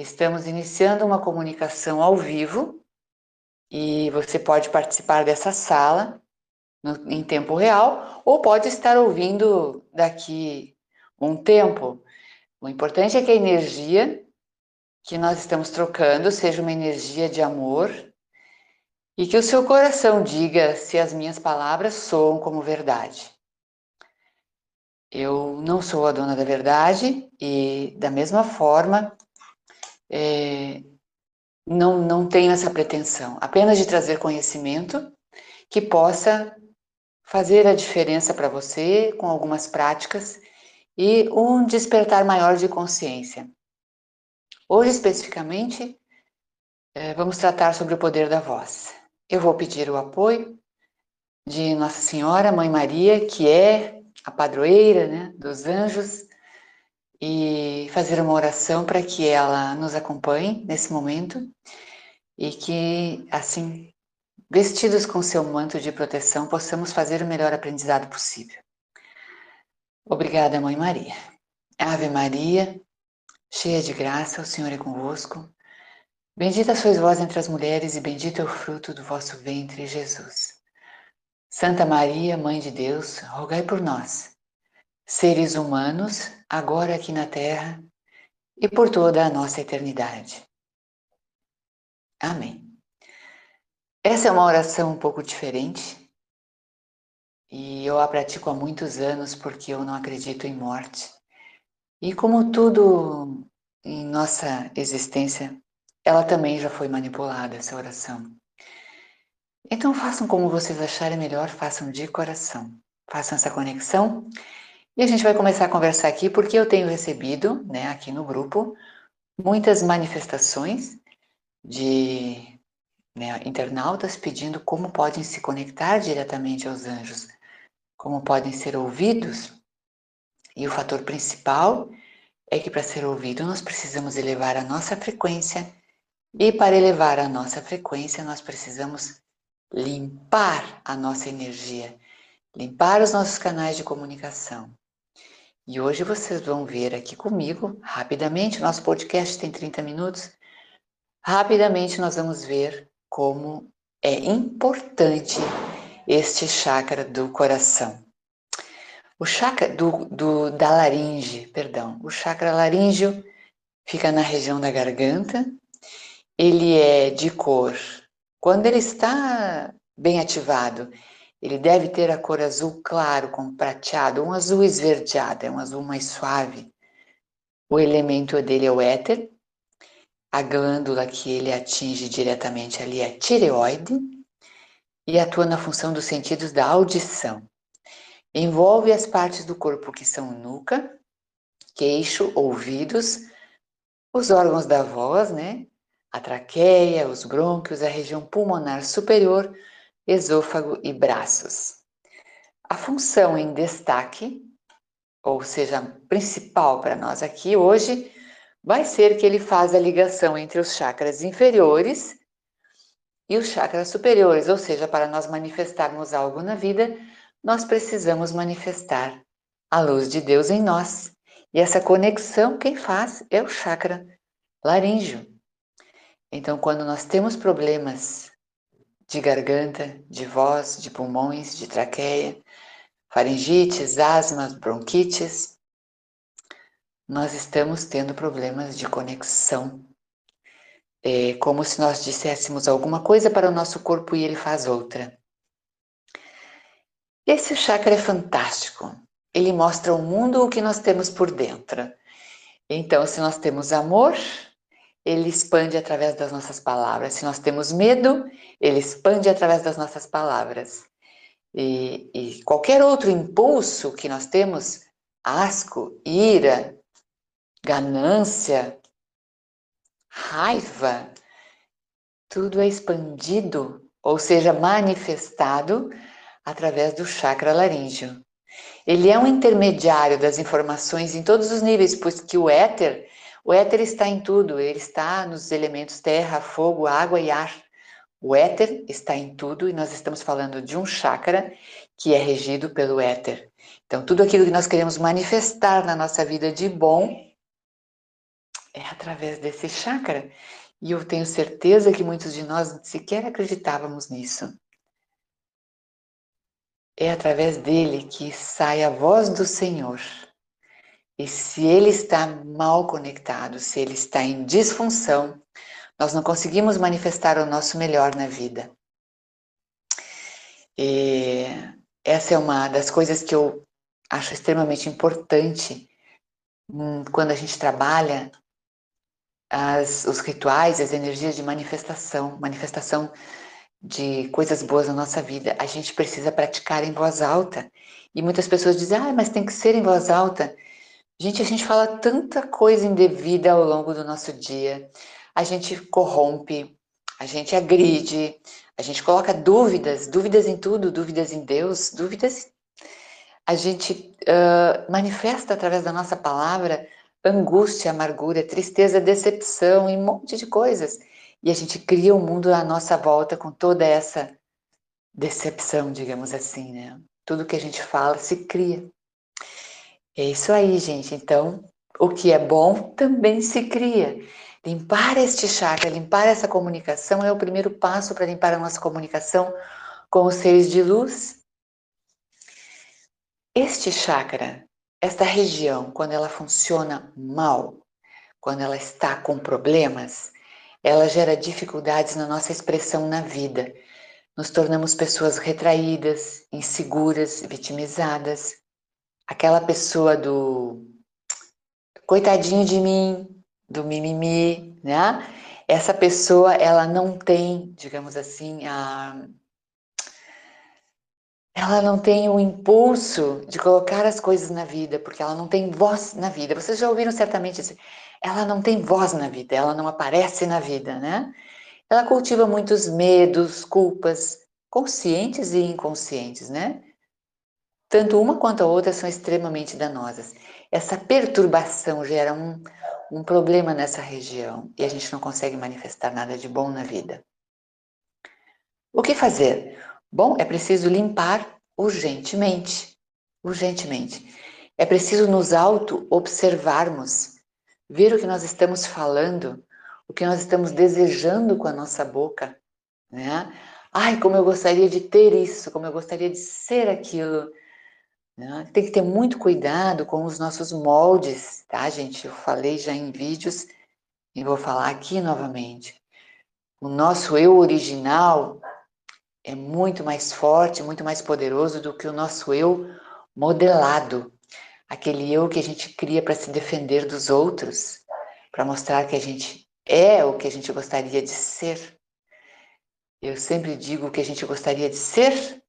Estamos iniciando uma comunicação ao vivo e você pode participar dessa sala no, em tempo real ou pode estar ouvindo daqui um tempo. O importante é que a energia que nós estamos trocando seja uma energia de amor e que o seu coração diga se as minhas palavras soam como verdade. Eu não sou a dona da verdade e, da mesma forma, é, não, não tenho essa pretensão, apenas de trazer conhecimento que possa fazer a diferença para você com algumas práticas e um despertar maior de consciência. Hoje, especificamente, é, vamos tratar sobre o poder da voz. Eu vou pedir o apoio de Nossa Senhora, Mãe Maria, que é a padroeira né, dos anjos, e fazer uma oração para que ela nos acompanhe nesse momento e que, assim, vestidos com seu manto de proteção, possamos fazer o melhor aprendizado possível. Obrigada, Mãe Maria. Ave Maria, cheia de graça, o Senhor é convosco. Bendita sois vós entre as mulheres, e bendito é o fruto do vosso ventre, Jesus. Santa Maria, Mãe de Deus, rogai por nós, seres humanos, agora aqui na Terra e por toda a nossa eternidade. Amém. Essa é uma oração um pouco diferente e eu a pratico há muitos anos porque eu não acredito em morte. E como tudo em nossa existência ela também já foi manipulada, essa oração. Então façam como vocês acharem melhor, façam de coração. Façam essa conexão e a gente vai começar a conversar aqui porque eu tenho recebido, né, aqui no grupo, muitas manifestações de né, internautas pedindo como podem se conectar diretamente aos anjos, como podem ser ouvidos. E o fator principal é que para ser ouvido nós precisamos elevar a nossa frequência e para elevar a nossa frequência, nós precisamos limpar a nossa energia, limpar os nossos canais de comunicação. E hoje vocês vão ver aqui comigo, rapidamente, nosso podcast tem 30 minutos. Rapidamente nós vamos ver como é importante este chakra do coração. O chakra do, do, da laringe, perdão, o chakra laríngeo fica na região da garganta ele é de cor. Quando ele está bem ativado, ele deve ter a cor azul claro com prateado, um azul esverdeado, é um azul mais suave. O elemento dele é o éter. A glândula que ele atinge diretamente ali é a tireoide e atua na função dos sentidos da audição. Envolve as partes do corpo que são nuca, queixo, ouvidos, os órgãos da voz, né? a traqueia, os brônquios, a região pulmonar superior, esôfago e braços. A função em destaque, ou seja, principal para nós aqui hoje, vai ser que ele faz a ligação entre os chakras inferiores e os chakras superiores, ou seja, para nós manifestarmos algo na vida, nós precisamos manifestar a luz de Deus em nós. E essa conexão quem faz é o chakra laríngeo. Então, quando nós temos problemas de garganta, de voz, de pulmões, de traqueia, faringites, asmas, bronquites, nós estamos tendo problemas de conexão. É como se nós disséssemos alguma coisa para o nosso corpo e ele faz outra. Esse chakra é fantástico. Ele mostra ao mundo o que nós temos por dentro. Então, se nós temos amor, ele expande através das nossas palavras. Se nós temos medo, ele expande através das nossas palavras. E, e qualquer outro impulso que nós temos, asco, ira, ganância, raiva, tudo é expandido, ou seja, manifestado através do chakra laríngeo. Ele é um intermediário das informações em todos os níveis, pois que o éter o éter está em tudo, ele está nos elementos terra, fogo, água e ar. O éter está em tudo e nós estamos falando de um chakra que é regido pelo éter. Então, tudo aquilo que nós queremos manifestar na nossa vida de bom é através desse chakra. E eu tenho certeza que muitos de nós sequer acreditávamos nisso. É através dele que sai a voz do Senhor. E se ele está mal conectado, se ele está em disfunção, nós não conseguimos manifestar o nosso melhor na vida. E essa é uma das coisas que eu acho extremamente importante hum, quando a gente trabalha as, os rituais, as energias de manifestação, manifestação de coisas boas na nossa vida. A gente precisa praticar em voz alta. E muitas pessoas dizem, ah, mas tem que ser em voz alta. Gente, a gente fala tanta coisa indevida ao longo do nosso dia. A gente corrompe, a gente agride, a gente coloca dúvidas, dúvidas em tudo, dúvidas em Deus, dúvidas. A gente uh, manifesta através da nossa palavra angústia, amargura, tristeza, decepção e um monte de coisas. E a gente cria o um mundo à nossa volta com toda essa decepção, digamos assim, né? Tudo que a gente fala se cria. É isso aí, gente. Então, o que é bom também se cria. Limpar este chakra, limpar essa comunicação é o primeiro passo para limpar a nossa comunicação com os seres de luz. Este chakra, esta região, quando ela funciona mal, quando ela está com problemas, ela gera dificuldades na nossa expressão na vida. Nos tornamos pessoas retraídas, inseguras, vitimizadas. Aquela pessoa do coitadinho de mim, do mimimi, né? Essa pessoa, ela não tem, digamos assim, a ela não tem o impulso de colocar as coisas na vida, porque ela não tem voz na vida. Vocês já ouviram certamente isso. Ela não tem voz na vida, ela não aparece na vida, né? Ela cultiva muitos medos, culpas, conscientes e inconscientes, né? Tanto uma quanto a outra são extremamente danosas. Essa perturbação gera um, um problema nessa região e a gente não consegue manifestar nada de bom na vida. O que fazer? Bom, é preciso limpar urgentemente. Urgentemente. É preciso nos auto-observarmos, ver o que nós estamos falando, o que nós estamos desejando com a nossa boca, né? Ai, como eu gostaria de ter isso, como eu gostaria de ser aquilo. Né? Tem que ter muito cuidado com os nossos moldes, tá, gente? Eu falei já em vídeos e vou falar aqui novamente. O nosso eu original é muito mais forte, muito mais poderoso do que o nosso eu modelado. Aquele eu que a gente cria para se defender dos outros, para mostrar que a gente é o que a gente gostaria de ser. Eu sempre digo que a gente gostaria de ser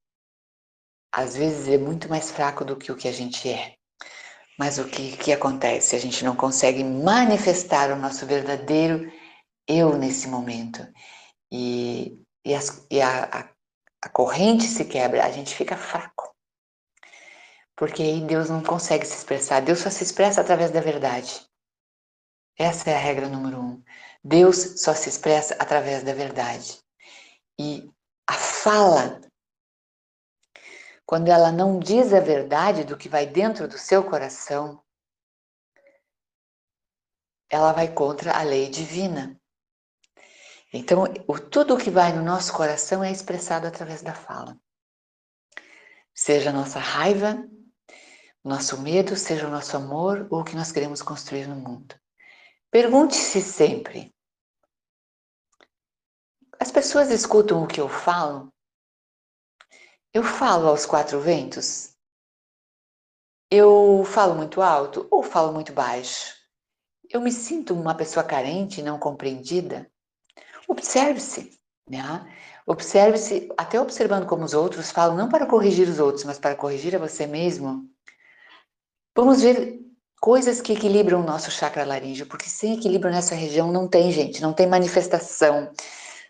às vezes é muito mais fraco do que o que a gente é. Mas o que, que acontece? A gente não consegue manifestar o nosso verdadeiro eu nesse momento. E, e, as, e a, a, a corrente se quebra, a gente fica fraco. Porque aí Deus não consegue se expressar. Deus só se expressa através da verdade. Essa é a regra número um. Deus só se expressa através da verdade. E a fala quando ela não diz a verdade do que vai dentro do seu coração, ela vai contra a lei divina. Então, o, tudo o que vai no nosso coração é expressado através da fala. Seja a nossa raiva, nosso medo, seja o nosso amor ou o que nós queremos construir no mundo. Pergunte-se sempre: as pessoas escutam o que eu falo? Eu falo aos quatro ventos? Eu falo muito alto ou falo muito baixo? Eu me sinto uma pessoa carente, não compreendida? Observe-se, né? Observe-se, até observando como os outros falam, não para corrigir os outros, mas para corrigir a você mesmo. Vamos ver coisas que equilibram o nosso chakra laríngeo, porque sem equilíbrio nessa região não tem, gente, não tem manifestação,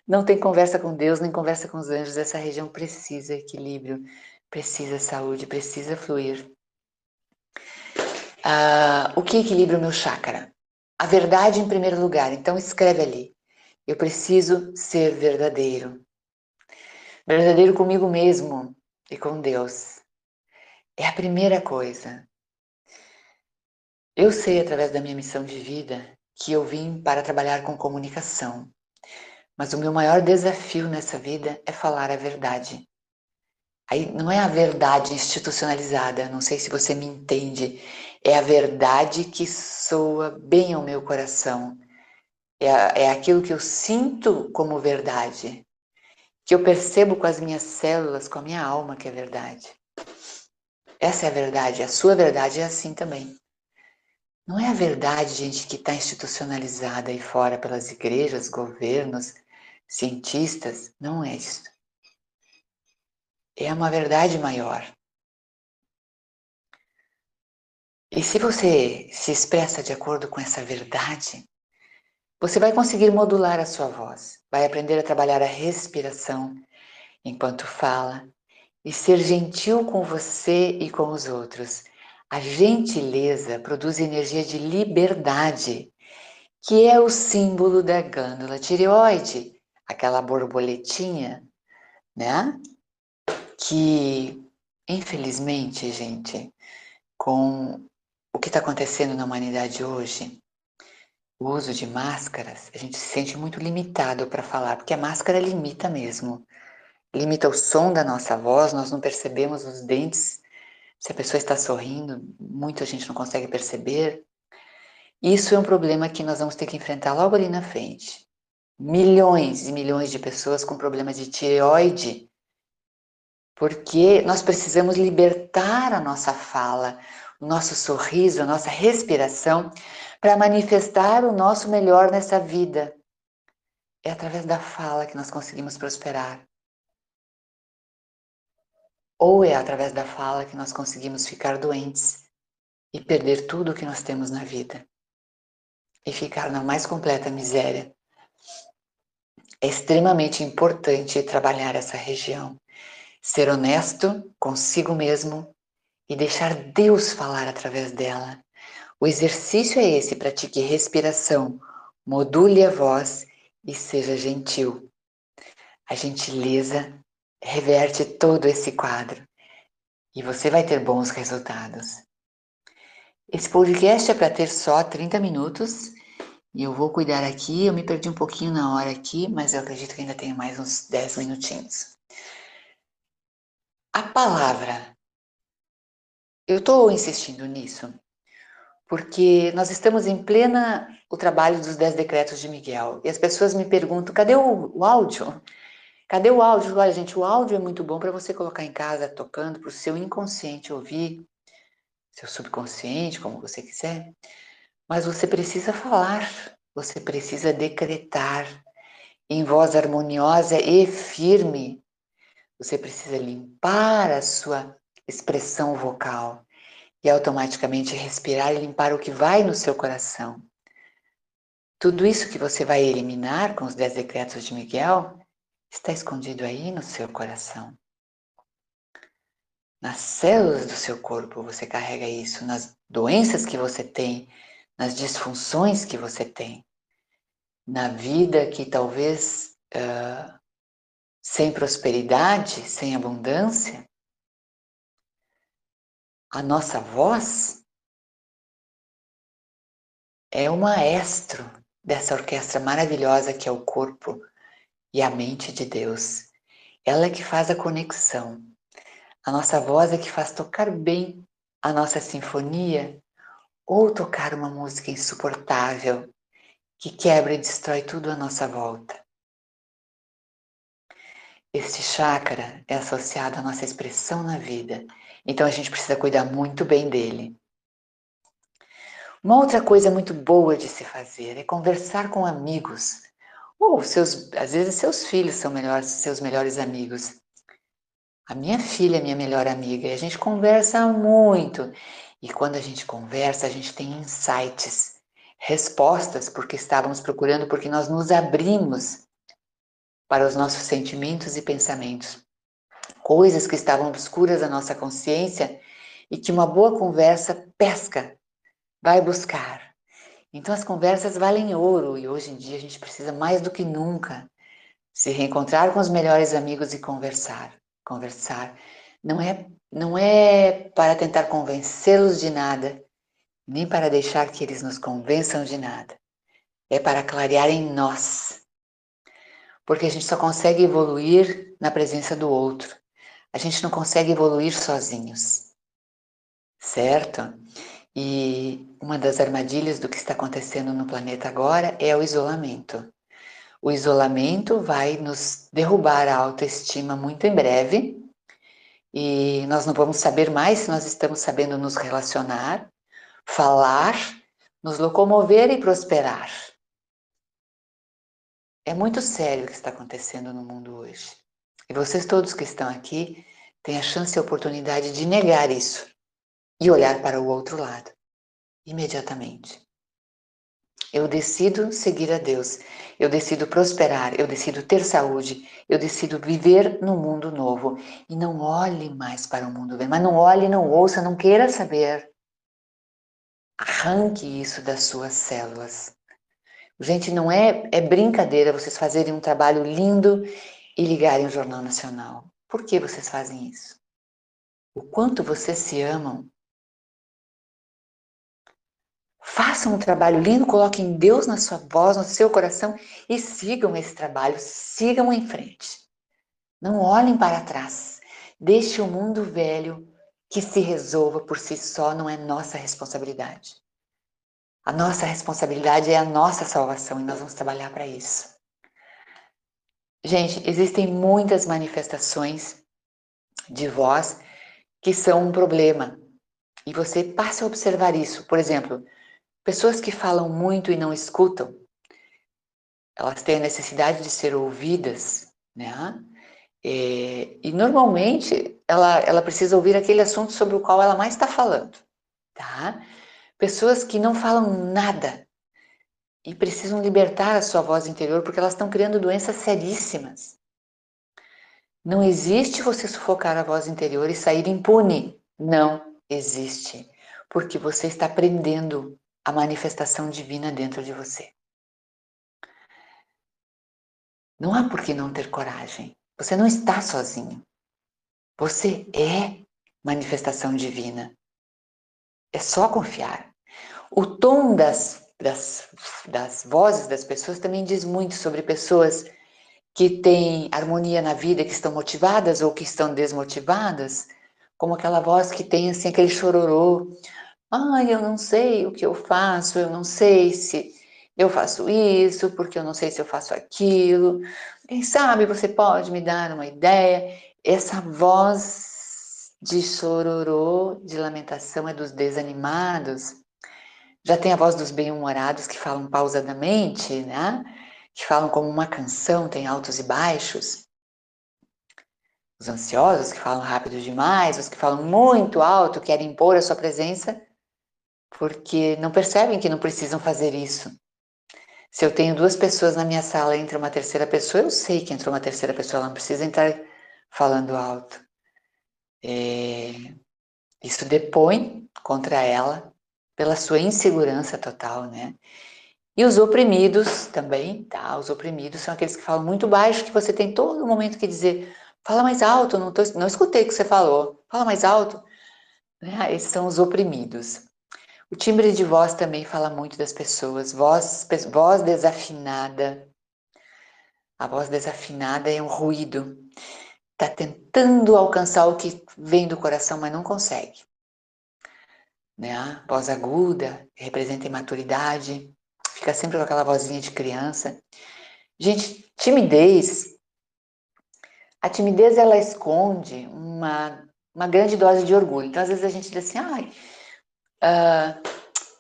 não tem conversa com Deus, nem conversa com os anjos. Essa região precisa equilíbrio, precisa saúde, precisa fluir. Ah, o que equilibra o meu chakra? A verdade em primeiro lugar. Então escreve ali. Eu preciso ser verdadeiro. Verdadeiro comigo mesmo e com Deus. É a primeira coisa. Eu sei através da minha missão de vida que eu vim para trabalhar com comunicação. Mas o meu maior desafio nessa vida é falar a verdade. Aí não é a verdade institucionalizada, não sei se você me entende. É a verdade que soa bem ao meu coração. É, é aquilo que eu sinto como verdade. Que eu percebo com as minhas células, com a minha alma que é verdade. Essa é a verdade. A sua verdade é assim também. Não é a verdade, gente, que está institucionalizada aí fora pelas igrejas, governos, cientistas. Não é isso. É uma verdade maior. E se você se expressa de acordo com essa verdade, você vai conseguir modular a sua voz, vai aprender a trabalhar a respiração enquanto fala e ser gentil com você e com os outros a gentileza produz energia de liberdade, que é o símbolo da glândula tireoide, aquela borboletinha, né? Que, infelizmente, gente, com o que está acontecendo na humanidade hoje, o uso de máscaras, a gente se sente muito limitado para falar, porque a máscara limita mesmo. Limita o som da nossa voz, nós não percebemos os dentes se a pessoa está sorrindo, muita gente não consegue perceber. Isso é um problema que nós vamos ter que enfrentar logo ali na frente. Milhões e milhões de pessoas com problema de tireoide, porque nós precisamos libertar a nossa fala, o nosso sorriso, a nossa respiração, para manifestar o nosso melhor nessa vida. É através da fala que nós conseguimos prosperar. Ou é através da fala que nós conseguimos ficar doentes e perder tudo o que nós temos na vida e ficar na mais completa miséria. É extremamente importante trabalhar essa região, ser honesto consigo mesmo e deixar Deus falar através dela. O exercício é esse: pratique respiração, module a voz e seja gentil. A gentileza reverte todo esse quadro e você vai ter bons resultados. Esse podcast é para ter só 30 minutos e eu vou cuidar aqui. Eu me perdi um pouquinho na hora aqui, mas eu acredito que ainda tenho mais uns 10 minutinhos. A palavra. Eu estou insistindo nisso porque nós estamos em plena o trabalho dos 10 decretos de Miguel e as pessoas me perguntam: cadê o, o áudio? Cadê o áudio? Olha, gente, o áudio é muito bom para você colocar em casa tocando para o seu inconsciente ouvir, seu subconsciente, como você quiser. Mas você precisa falar, você precisa decretar em voz harmoniosa e firme. Você precisa limpar a sua expressão vocal e automaticamente respirar e limpar o que vai no seu coração. Tudo isso que você vai eliminar com os 10 decretos de Miguel está escondido aí no seu coração. Nas células do seu corpo você carrega isso, nas doenças que você tem, nas disfunções que você tem, na vida que talvez uh, sem prosperidade, sem abundância. A nossa voz é o maestro dessa orquestra maravilhosa que é o corpo e a mente de Deus. Ela é que faz a conexão. A nossa voz é que faz tocar bem a nossa sinfonia ou tocar uma música insuportável que quebra e destrói tudo à nossa volta. Este chakra é associado à nossa expressão na vida, então a gente precisa cuidar muito bem dele. Uma outra coisa muito boa de se fazer é conversar com amigos ou seus, às vezes seus filhos são melhores, seus melhores amigos. A minha filha é minha melhor amiga e a gente conversa muito. E quando a gente conversa, a gente tem insights, respostas porque estávamos procurando, porque nós nos abrimos para os nossos sentimentos e pensamentos. Coisas que estavam obscuras da nossa consciência e que uma boa conversa pesca, vai buscar. Então as conversas valem ouro e hoje em dia a gente precisa mais do que nunca se reencontrar com os melhores amigos e conversar. Conversar não é não é para tentar convencê-los de nada, nem para deixar que eles nos convençam de nada. é para clarear em nós. Porque a gente só consegue evoluir na presença do outro. A gente não consegue evoluir sozinhos. Certo? E uma das armadilhas do que está acontecendo no planeta agora é o isolamento. O isolamento vai nos derrubar a autoestima muito em breve e nós não vamos saber mais se nós estamos sabendo nos relacionar, falar, nos locomover e prosperar. É muito sério o que está acontecendo no mundo hoje. E vocês todos que estão aqui têm a chance e a oportunidade de negar isso e olhar para o outro lado, imediatamente. Eu decido seguir a Deus, eu decido prosperar, eu decido ter saúde, eu decido viver no mundo novo. E não olhe mais para o mundo velho, mas não olhe, não ouça, não queira saber. Arranque isso das suas células. Gente, não é, é brincadeira vocês fazerem um trabalho lindo e ligarem o Jornal Nacional. Por que vocês fazem isso? O quanto vocês se amam. Façam um trabalho lindo, coloquem Deus na sua voz, no seu coração e sigam esse trabalho, sigam em frente. Não olhem para trás. Deixe o mundo velho que se resolva por si só, não é nossa responsabilidade. A nossa responsabilidade é a nossa salvação e nós vamos trabalhar para isso. Gente, existem muitas manifestações de voz que são um problema. E você passa a observar isso. Por exemplo, pessoas que falam muito e não escutam, elas têm a necessidade de ser ouvidas, né? E, e normalmente ela, ela precisa ouvir aquele assunto sobre o qual ela mais está falando, tá? Pessoas que não falam nada e precisam libertar a sua voz interior porque elas estão criando doenças seríssimas. Não existe você sufocar a voz interior e sair impune. Não existe. Porque você está prendendo a manifestação divina dentro de você. Não há por que não ter coragem. Você não está sozinho. Você é manifestação divina. É só confiar. O tom das, das, das vozes das pessoas também diz muito sobre pessoas que têm harmonia na vida, que estão motivadas ou que estão desmotivadas, como aquela voz que tem assim aquele chororô. Ai, eu não sei o que eu faço, eu não sei se eu faço isso, porque eu não sei se eu faço aquilo. Quem sabe você pode me dar uma ideia? Essa voz de chororô, de lamentação é dos desanimados, já tem a voz dos bem-humorados que falam pausadamente, né? Que falam como uma canção, tem altos e baixos. Os ansiosos que falam rápido demais, os que falam muito alto, querem impor a sua presença, porque não percebem que não precisam fazer isso. Se eu tenho duas pessoas na minha sala, entra uma terceira pessoa, eu sei que entrou uma terceira pessoa, ela não precisa entrar falando alto. É... Isso depõe contra ela pela sua insegurança total, né? E os oprimidos também, tá? Os oprimidos são aqueles que falam muito baixo, que você tem todo momento que dizer, fala mais alto, não, tô, não escutei o que você falou, fala mais alto. Né? Esses são os oprimidos. O timbre de voz também fala muito das pessoas, voz, voz desafinada. A voz desafinada é um ruído. Está tentando alcançar o que vem do coração, mas não consegue né? Voz aguda, representa imaturidade, fica sempre com aquela vozinha de criança. Gente, timidez. A timidez ela esconde uma, uma grande dose de orgulho. Então, às vezes a gente diz assim, ai, uh,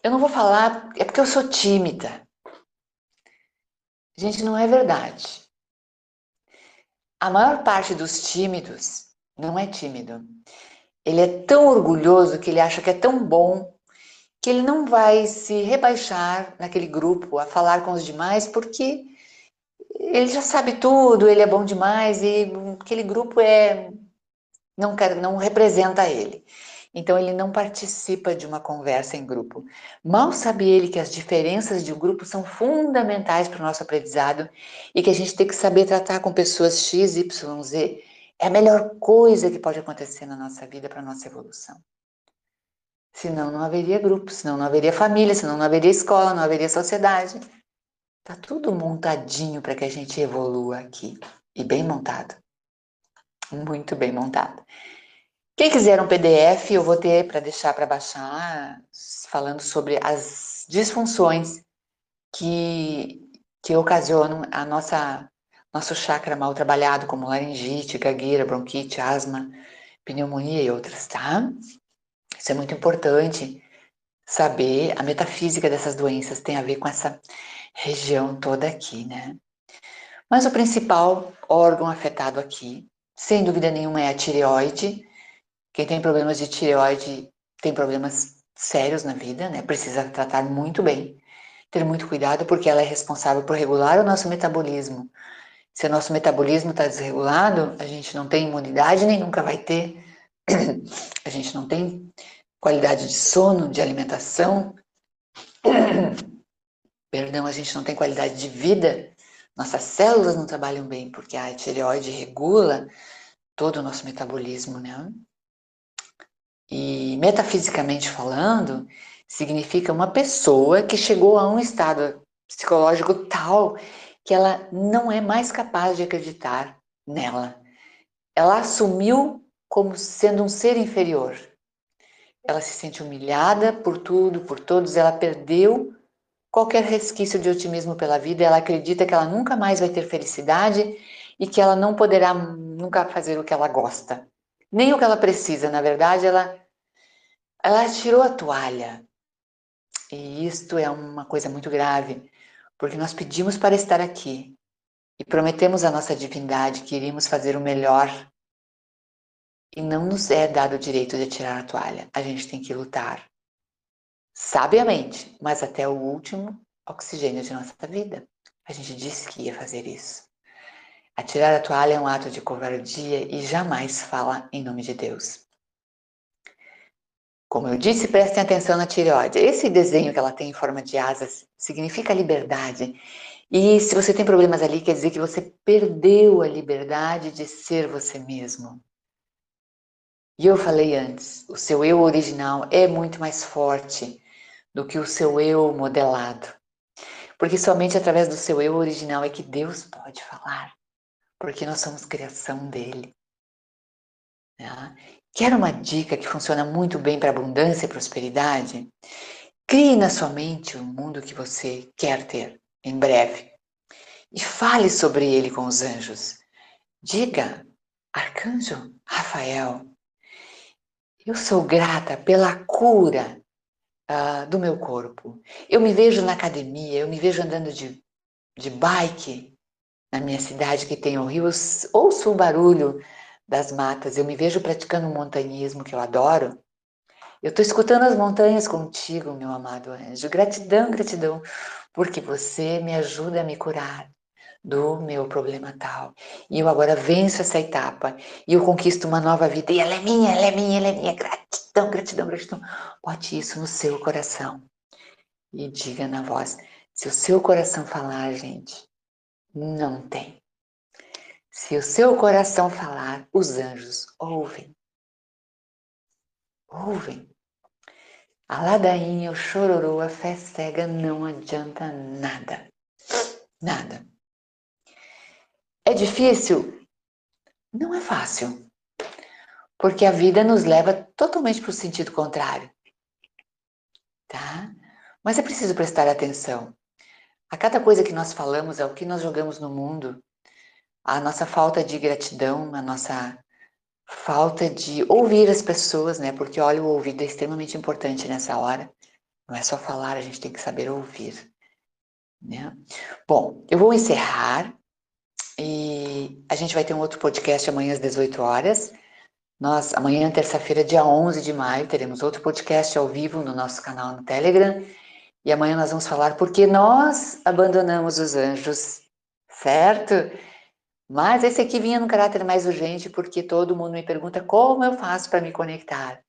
eu não vou falar, é porque eu sou tímida. Gente, não é verdade. A maior parte dos tímidos não é tímido. Ele é tão orgulhoso que ele acha que é tão bom que ele não vai se rebaixar naquele grupo a falar com os demais porque ele já sabe tudo, ele é bom demais e aquele grupo é não quer, não representa ele. Então ele não participa de uma conversa em grupo. Mal sabe ele que as diferenças de grupo são fundamentais para o nosso aprendizado e que a gente tem que saber tratar com pessoas X, Y, Z é a melhor coisa que pode acontecer na nossa vida para a nossa evolução. Senão não haveria grupo, senão não haveria família, senão não haveria escola, não haveria sociedade. Tá tudo montadinho para que a gente evolua aqui. E bem montado. Muito bem montado. Quem quiser um PDF, eu vou ter para deixar para baixar, falando sobre as disfunções que, que ocasionam a nossa nosso chakra mal trabalhado, como laringite, gagueira, bronquite, asma, pneumonia e outras, tá? Isso é muito importante saber. A metafísica dessas doenças tem a ver com essa região toda aqui, né? Mas o principal órgão afetado aqui, sem dúvida nenhuma, é a tireoide. Quem tem problemas de tireoide tem problemas sérios na vida, né? Precisa tratar muito bem, ter muito cuidado, porque ela é responsável por regular o nosso metabolismo. Se o nosso metabolismo está desregulado, a gente não tem imunidade nem nunca vai ter. A gente não tem qualidade de sono, de alimentação. Perdão, a gente não tem qualidade de vida. Nossas células não trabalham bem, porque a tireoide regula todo o nosso metabolismo, né? E metafisicamente falando, significa uma pessoa que chegou a um estado psicológico tal que ela não é mais capaz de acreditar nela. Ela assumiu como sendo um ser inferior. Ela se sente humilhada por tudo, por todos, ela perdeu qualquer resquício de otimismo pela vida, ela acredita que ela nunca mais vai ter felicidade e que ela não poderá nunca fazer o que ela gosta. Nem o que ela precisa, na verdade, ela ela tirou a toalha. E isto é uma coisa muito grave, porque nós pedimos para estar aqui e prometemos à nossa divindade que iríamos fazer o melhor. E não nos é dado o direito de tirar a toalha. A gente tem que lutar. Sabiamente, mas até o último oxigênio de nossa vida. A gente disse que ia fazer isso. Atirar a toalha é um ato de covardia e jamais fala em nome de Deus. Como eu disse, prestem atenção na tireoide. Esse desenho que ela tem em forma de asas significa liberdade. E se você tem problemas ali, quer dizer que você perdeu a liberdade de ser você mesmo. E eu falei antes, o seu eu original é muito mais forte do que o seu eu modelado. Porque somente através do seu eu original é que Deus pode falar. Porque nós somos criação dele. Quer uma dica que funciona muito bem para abundância e prosperidade? Crie na sua mente o mundo que você quer ter em breve e fale sobre ele com os anjos. Diga, Arcanjo Rafael, eu sou grata pela cura uh, do meu corpo. Eu me vejo na academia, eu me vejo andando de, de bike na minha cidade que tem o rio, ouço o barulho das matas, eu me vejo praticando montanhismo que eu adoro. Eu estou escutando as montanhas contigo, meu amado anjo. Gratidão, gratidão, porque você me ajuda a me curar do meu problema tal. E eu agora venço essa etapa e eu conquisto uma nova vida. E ela é minha, ela é minha, ela é minha. Gratidão, gratidão, gratidão. Bote isso no seu coração e diga na voz. Se o seu coração falar, gente, não tem. Se o seu coração falar, os anjos ouvem. Ouvem. A ladainha, o chororô, a fé cega não adianta nada. Nada. É difícil? Não é fácil. Porque a vida nos leva totalmente para o sentido contrário. Tá? Mas é preciso prestar atenção. A cada coisa que nós falamos, ao que nós jogamos no mundo, a nossa falta de gratidão, a nossa falta de ouvir as pessoas, né? Porque olha, o ouvido é extremamente importante nessa hora. Não é só falar, a gente tem que saber ouvir. Né? Bom, eu vou encerrar e a gente vai ter um outro podcast amanhã às 18 horas. Nós, amanhã, terça-feira, dia 11 de maio, teremos outro podcast ao vivo no nosso canal no Telegram. E amanhã nós vamos falar porque nós abandonamos os anjos, certo? Mas esse aqui vinha no caráter mais urgente porque todo mundo me pergunta como eu faço para me conectar.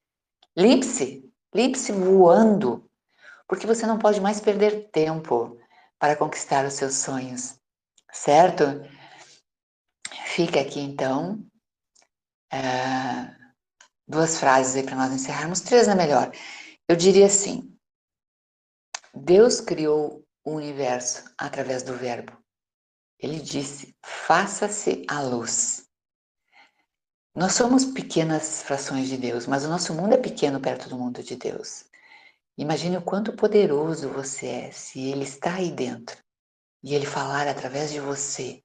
Limpe-se, limpe-se voando, porque você não pode mais perder tempo para conquistar os seus sonhos, certo? Fica aqui então é, duas frases aí para nós encerrarmos, três é melhor. Eu diria assim: Deus criou o universo através do Verbo. Ele disse: faça-se a luz. Nós somos pequenas frações de Deus, mas o nosso mundo é pequeno perto do mundo de Deus. Imagine o quanto poderoso você é se Ele está aí dentro e Ele falar através de você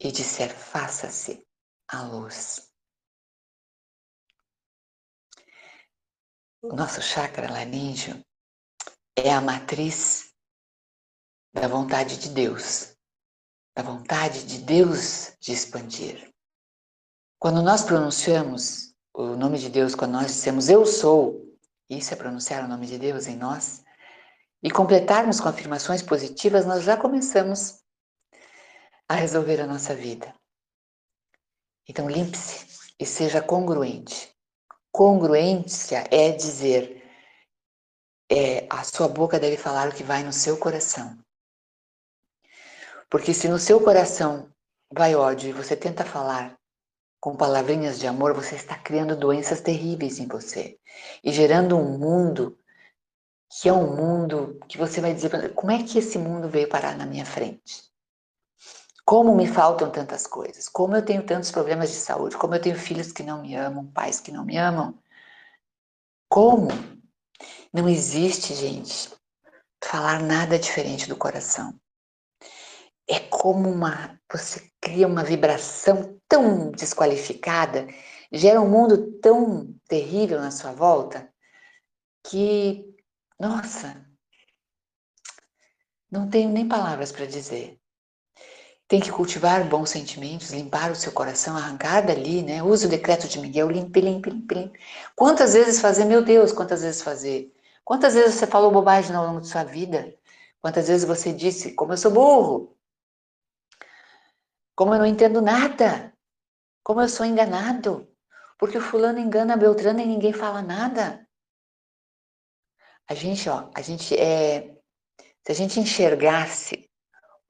e disser: faça-se a luz. O nosso chakra laríngeo é a matriz da vontade de Deus, da vontade de Deus de expandir. Quando nós pronunciamos o nome de Deus, quando nós dissemos eu sou, isso é pronunciar o nome de Deus em nós, e completarmos com afirmações positivas, nós já começamos a resolver a nossa vida. Então, limpe-se e seja congruente. Congruência é dizer, é, a sua boca deve falar o que vai no seu coração. Porque se no seu coração vai ódio e você tenta falar com palavrinhas de amor, você está criando doenças terríveis em você e gerando um mundo que é um mundo que você vai dizer, como é que esse mundo veio parar na minha frente? Como me faltam tantas coisas, como eu tenho tantos problemas de saúde, como eu tenho filhos que não me amam, pais que não me amam. Como? Não existe, gente, falar nada diferente do coração. É como uma. Você cria uma vibração tão desqualificada, gera um mundo tão terrível na sua volta, que, nossa, não tenho nem palavras para dizer. Tem que cultivar bons sentimentos, limpar o seu coração, arrancar dali, né? Use o decreto de Miguel, limpe, limpe, limpe, limpe. Quantas vezes fazer, meu Deus, quantas vezes fazer? Quantas vezes você falou bobagem ao longo de sua vida? Quantas vezes você disse, como eu sou burro? Como eu não entendo nada? Como eu sou enganado? Porque o fulano engana a Beltrana e ninguém fala nada. A gente, ó, a gente é. Se a gente enxergasse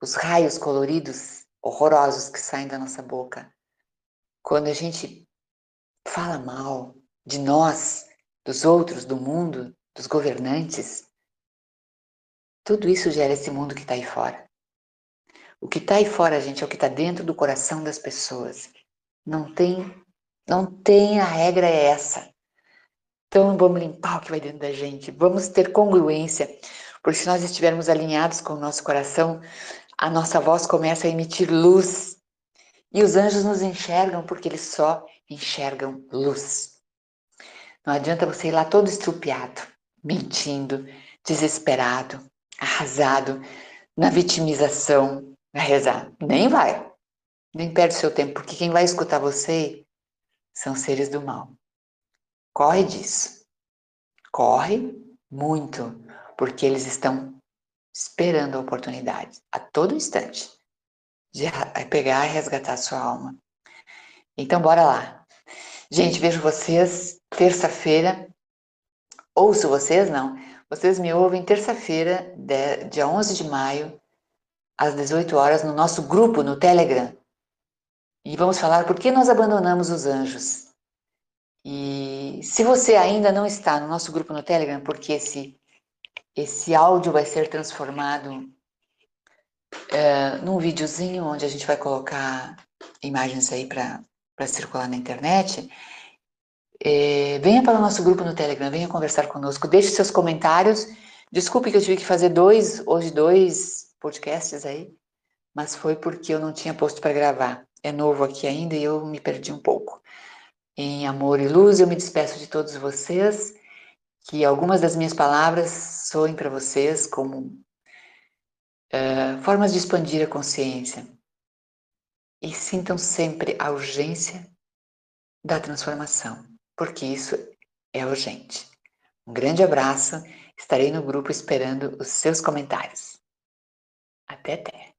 os raios coloridos horrorosos que saem da nossa boca. Quando a gente fala mal de nós, dos outros, do mundo, dos governantes, tudo isso gera esse mundo que está aí fora. O que está aí fora, gente, é o que está dentro do coração das pessoas. Não tem, não tem, a regra é essa. Então vamos limpar o que vai dentro da gente, vamos ter congruência, porque se nós estivermos alinhados com o nosso coração, a nossa voz começa a emitir luz. E os anjos nos enxergam porque eles só enxergam luz. Não adianta você ir lá todo estrupiado, mentindo, desesperado, arrasado, na vitimização, a rezar. Nem vai. Nem perde seu tempo, porque quem vai escutar você são seres do mal. Corre disso. Corre muito, porque eles estão esperando a oportunidade, a todo instante, de pegar e resgatar a sua alma. Então, bora lá. Gente, vejo vocês terça-feira. Ouço vocês, não. Vocês me ouvem terça-feira, dia 11 de maio, às 18 horas, no nosso grupo no Telegram. E vamos falar por que nós abandonamos os anjos. E se você ainda não está no nosso grupo no Telegram, porque esse esse áudio vai ser transformado é, num videozinho onde a gente vai colocar imagens aí para circular na internet. É, venha para o nosso grupo no Telegram, venha conversar conosco, deixe seus comentários. Desculpe que eu tive que fazer dois, hoje dois podcasts aí, mas foi porque eu não tinha posto para gravar. É novo aqui ainda e eu me perdi um pouco. Em amor e luz, eu me despeço de todos vocês que algumas das minhas palavras soem para vocês como uh, formas de expandir a consciência. E sintam sempre a urgência da transformação, porque isso é urgente. Um grande abraço, estarei no grupo esperando os seus comentários. Até até!